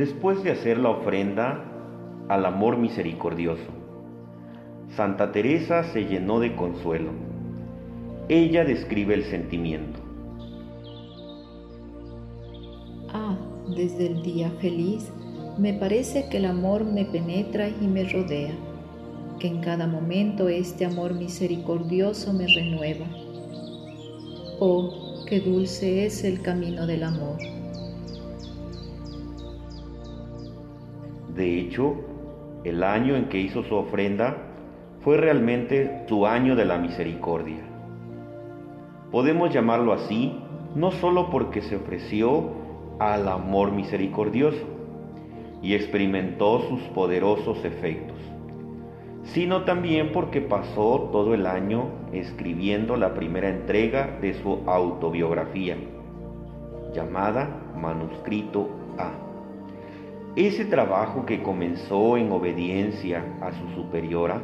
después de hacer la ofrenda al amor misericordioso. Santa Teresa se llenó de consuelo. Ella describe el sentimiento. Ah, desde el día feliz me parece que el amor me penetra y me rodea, que en cada momento este amor misericordioso me renueva. Oh, qué dulce es el camino del amor. De hecho, el año en que hizo su ofrenda fue realmente su año de la misericordia. Podemos llamarlo así no solo porque se ofreció al amor misericordioso y experimentó sus poderosos efectos, sino también porque pasó todo el año escribiendo la primera entrega de su autobiografía, llamada Manuscrito A. Ese trabajo que comenzó en obediencia a su superiora,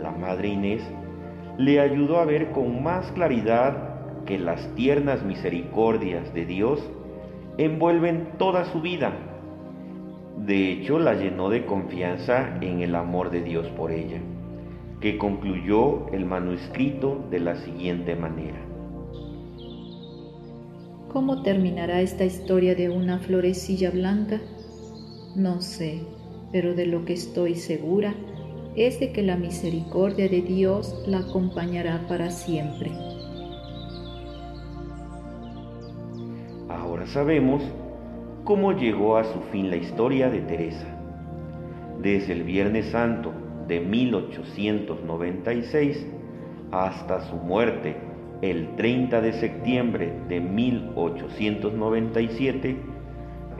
la Madre Inés, le ayudó a ver con más claridad que las tiernas misericordias de Dios envuelven toda su vida. De hecho, la llenó de confianza en el amor de Dios por ella, que concluyó el manuscrito de la siguiente manera. ¿Cómo terminará esta historia de una florecilla blanca? No sé, pero de lo que estoy segura es de que la misericordia de Dios la acompañará para siempre. Ahora sabemos cómo llegó a su fin la historia de Teresa. Desde el Viernes Santo de 1896 hasta su muerte el 30 de septiembre de 1897,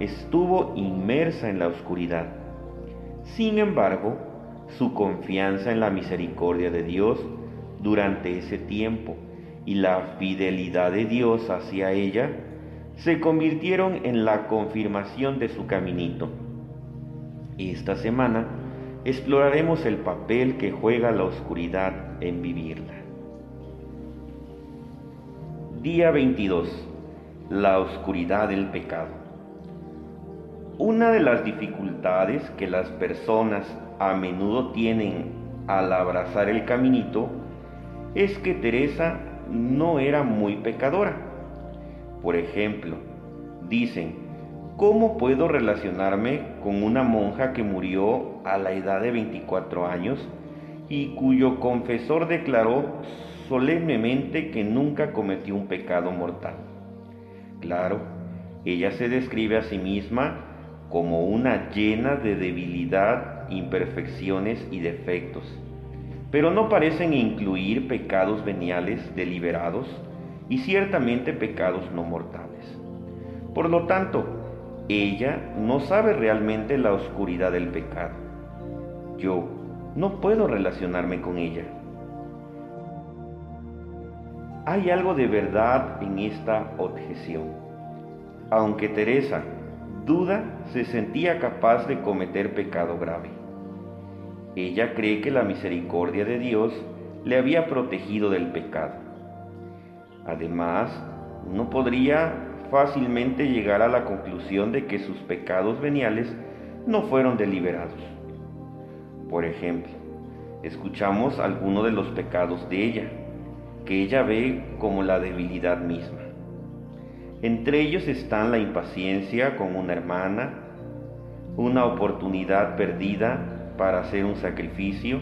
estuvo inmersa en la oscuridad. Sin embargo, su confianza en la misericordia de Dios durante ese tiempo y la fidelidad de Dios hacia ella se convirtieron en la confirmación de su caminito. Esta semana exploraremos el papel que juega la oscuridad en vivirla. Día 22. La oscuridad del pecado. Una de las dificultades que las personas a menudo tienen al abrazar el caminito es que Teresa no era muy pecadora. Por ejemplo, dicen, ¿cómo puedo relacionarme con una monja que murió a la edad de 24 años y cuyo confesor declaró solemnemente que nunca cometió un pecado mortal? Claro, ella se describe a sí misma como una llena de debilidad, imperfecciones y defectos, pero no parecen incluir pecados veniales deliberados y ciertamente pecados no mortales. Por lo tanto, ella no sabe realmente la oscuridad del pecado. Yo no puedo relacionarme con ella. Hay algo de verdad en esta objeción. Aunque Teresa duda se sentía capaz de cometer pecado grave. Ella cree que la misericordia de Dios le había protegido del pecado. Además, no podría fácilmente llegar a la conclusión de que sus pecados veniales no fueron deliberados. Por ejemplo, escuchamos algunos de los pecados de ella, que ella ve como la debilidad misma. Entre ellos están la impaciencia con una hermana, una oportunidad perdida para hacer un sacrificio,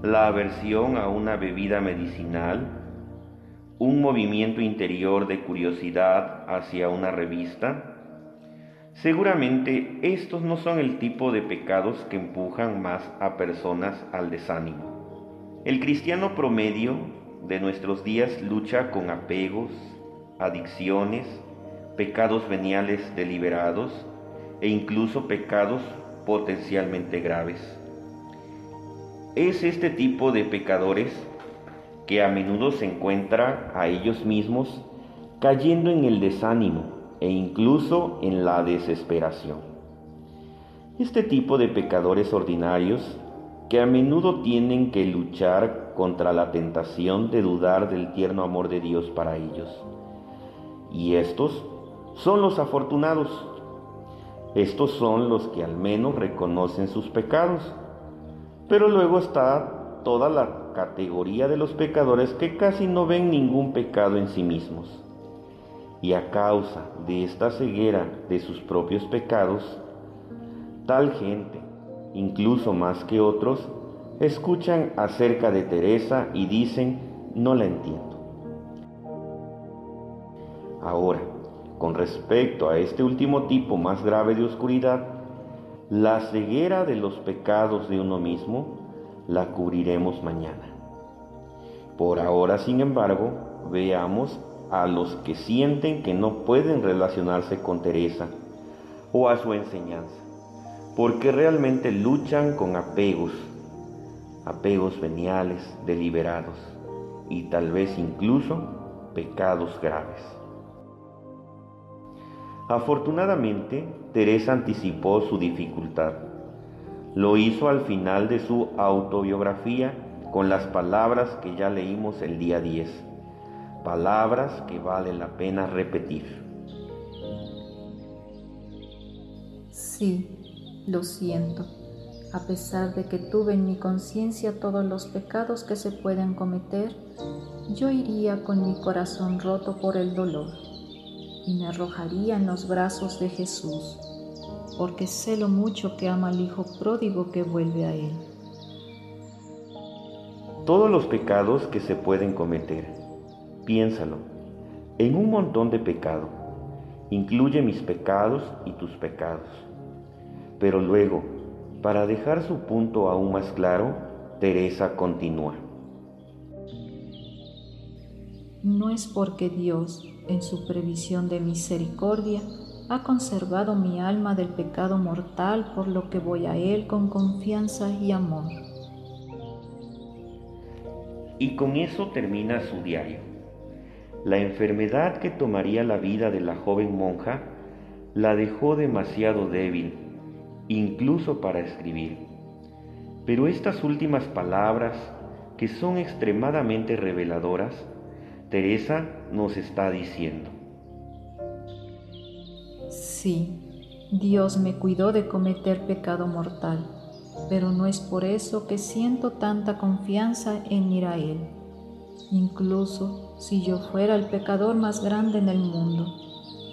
la aversión a una bebida medicinal, un movimiento interior de curiosidad hacia una revista. Seguramente estos no son el tipo de pecados que empujan más a personas al desánimo. El cristiano promedio de nuestros días lucha con apegos, adicciones, pecados veniales deliberados e incluso pecados potencialmente graves. Es este tipo de pecadores que a menudo se encuentra a ellos mismos cayendo en el desánimo e incluso en la desesperación. Este tipo de pecadores ordinarios que a menudo tienen que luchar contra la tentación de dudar del tierno amor de Dios para ellos y estos son los afortunados. Estos son los que al menos reconocen sus pecados. Pero luego está toda la categoría de los pecadores que casi no ven ningún pecado en sí mismos. Y a causa de esta ceguera de sus propios pecados, tal gente, incluso más que otros, escuchan acerca de Teresa y dicen, no la entiendo. Ahora, con respecto a este último tipo más grave de oscuridad, la ceguera de los pecados de uno mismo la cubriremos mañana. Por ahora, sin embargo, veamos a los que sienten que no pueden relacionarse con Teresa o a su enseñanza, porque realmente luchan con apegos, apegos veniales deliberados y tal vez incluso pecados graves. Afortunadamente, Teresa anticipó su dificultad. Lo hizo al final de su autobiografía con las palabras que ya leímos el día 10, palabras que vale la pena repetir. Sí, lo siento, a pesar de que tuve en mi conciencia todos los pecados que se pueden cometer, yo iría con mi corazón roto por el dolor y me arrojaría en los brazos de Jesús, porque sé lo mucho que ama al Hijo pródigo que vuelve a Él. Todos los pecados que se pueden cometer, piénsalo, en un montón de pecado, incluye mis pecados y tus pecados. Pero luego, para dejar su punto aún más claro, Teresa continúa. No es porque Dios en su previsión de misericordia, ha conservado mi alma del pecado mortal, por lo que voy a Él con confianza y amor. Y con eso termina su diario. La enfermedad que tomaría la vida de la joven monja la dejó demasiado débil, incluso para escribir. Pero estas últimas palabras, que son extremadamente reveladoras, Teresa nos está diciendo. Sí, Dios me cuidó de cometer pecado mortal, pero no es por eso que siento tanta confianza en ir a Él. Incluso si yo fuera el pecador más grande en el mundo,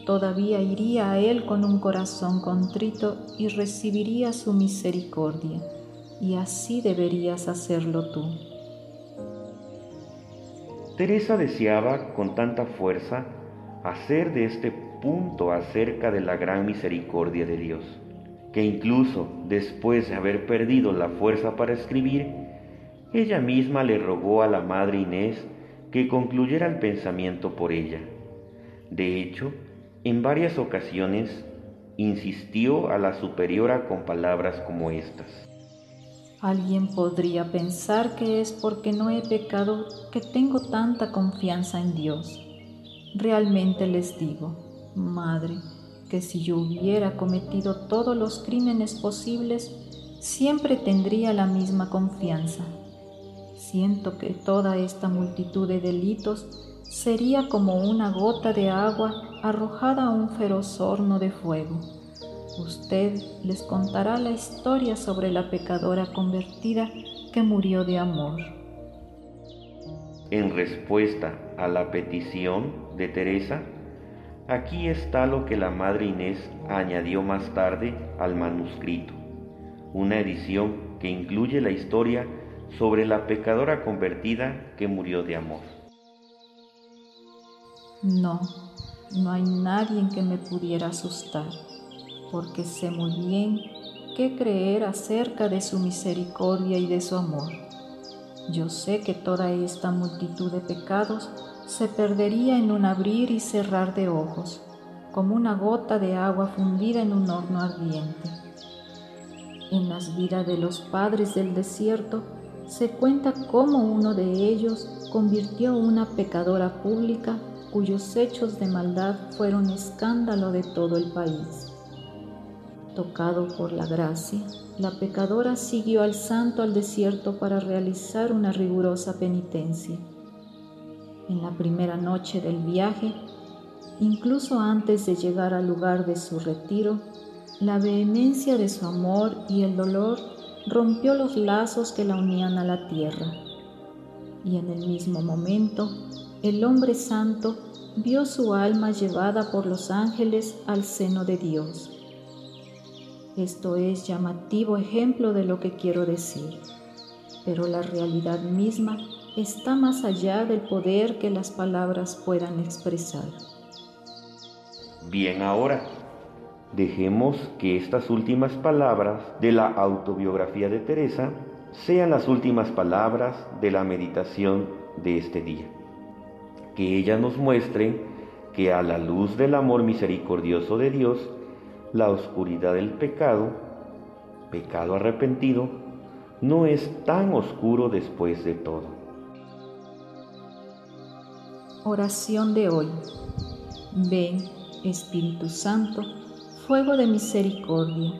todavía iría a Él con un corazón contrito y recibiría su misericordia, y así deberías hacerlo tú. Teresa deseaba con tanta fuerza hacer de este punto acerca de la gran misericordia de Dios, que incluso después de haber perdido la fuerza para escribir, ella misma le rogó a la Madre Inés que concluyera el pensamiento por ella. De hecho, en varias ocasiones insistió a la superiora con palabras como estas. Alguien podría pensar que es porque no he pecado que tengo tanta confianza en Dios. Realmente les digo, Madre, que si yo hubiera cometido todos los crímenes posibles, siempre tendría la misma confianza. Siento que toda esta multitud de delitos sería como una gota de agua arrojada a un feroz horno de fuego usted les contará la historia sobre la pecadora convertida que murió de amor. En respuesta a la petición de Teresa, aquí está lo que la Madre Inés añadió más tarde al manuscrito, una edición que incluye la historia sobre la pecadora convertida que murió de amor. No, no hay nadie en que me pudiera asustar porque sé muy bien qué creer acerca de su misericordia y de su amor. Yo sé que toda esta multitud de pecados se perdería en un abrir y cerrar de ojos, como una gota de agua fundida en un horno ardiente. En las vidas de los padres del desierto se cuenta cómo uno de ellos convirtió una pecadora pública cuyos hechos de maldad fueron escándalo de todo el país. Tocado por la gracia, la pecadora siguió al santo al desierto para realizar una rigurosa penitencia. En la primera noche del viaje, incluso antes de llegar al lugar de su retiro, La vehemencia de su amor y el dolor rompió los lazos que la unían a la tierra. Y en el mismo momento, el hombre santo vio su alma llevada por los ángeles al seno de Dios. Esto es llamativo ejemplo de lo que quiero decir, pero la realidad misma está más allá del poder que las palabras puedan expresar. Bien ahora, dejemos que estas últimas palabras de la autobiografía de Teresa sean las últimas palabras de la meditación de este día. Que ella nos muestre que a la luz del amor misericordioso de Dios, la oscuridad del pecado, pecado arrepentido, no es tan oscuro después de todo. Oración de hoy. Ven, Espíritu Santo, fuego de misericordia,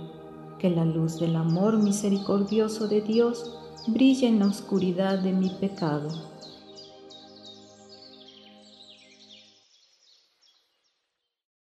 que la luz del amor misericordioso de Dios brille en la oscuridad de mi pecado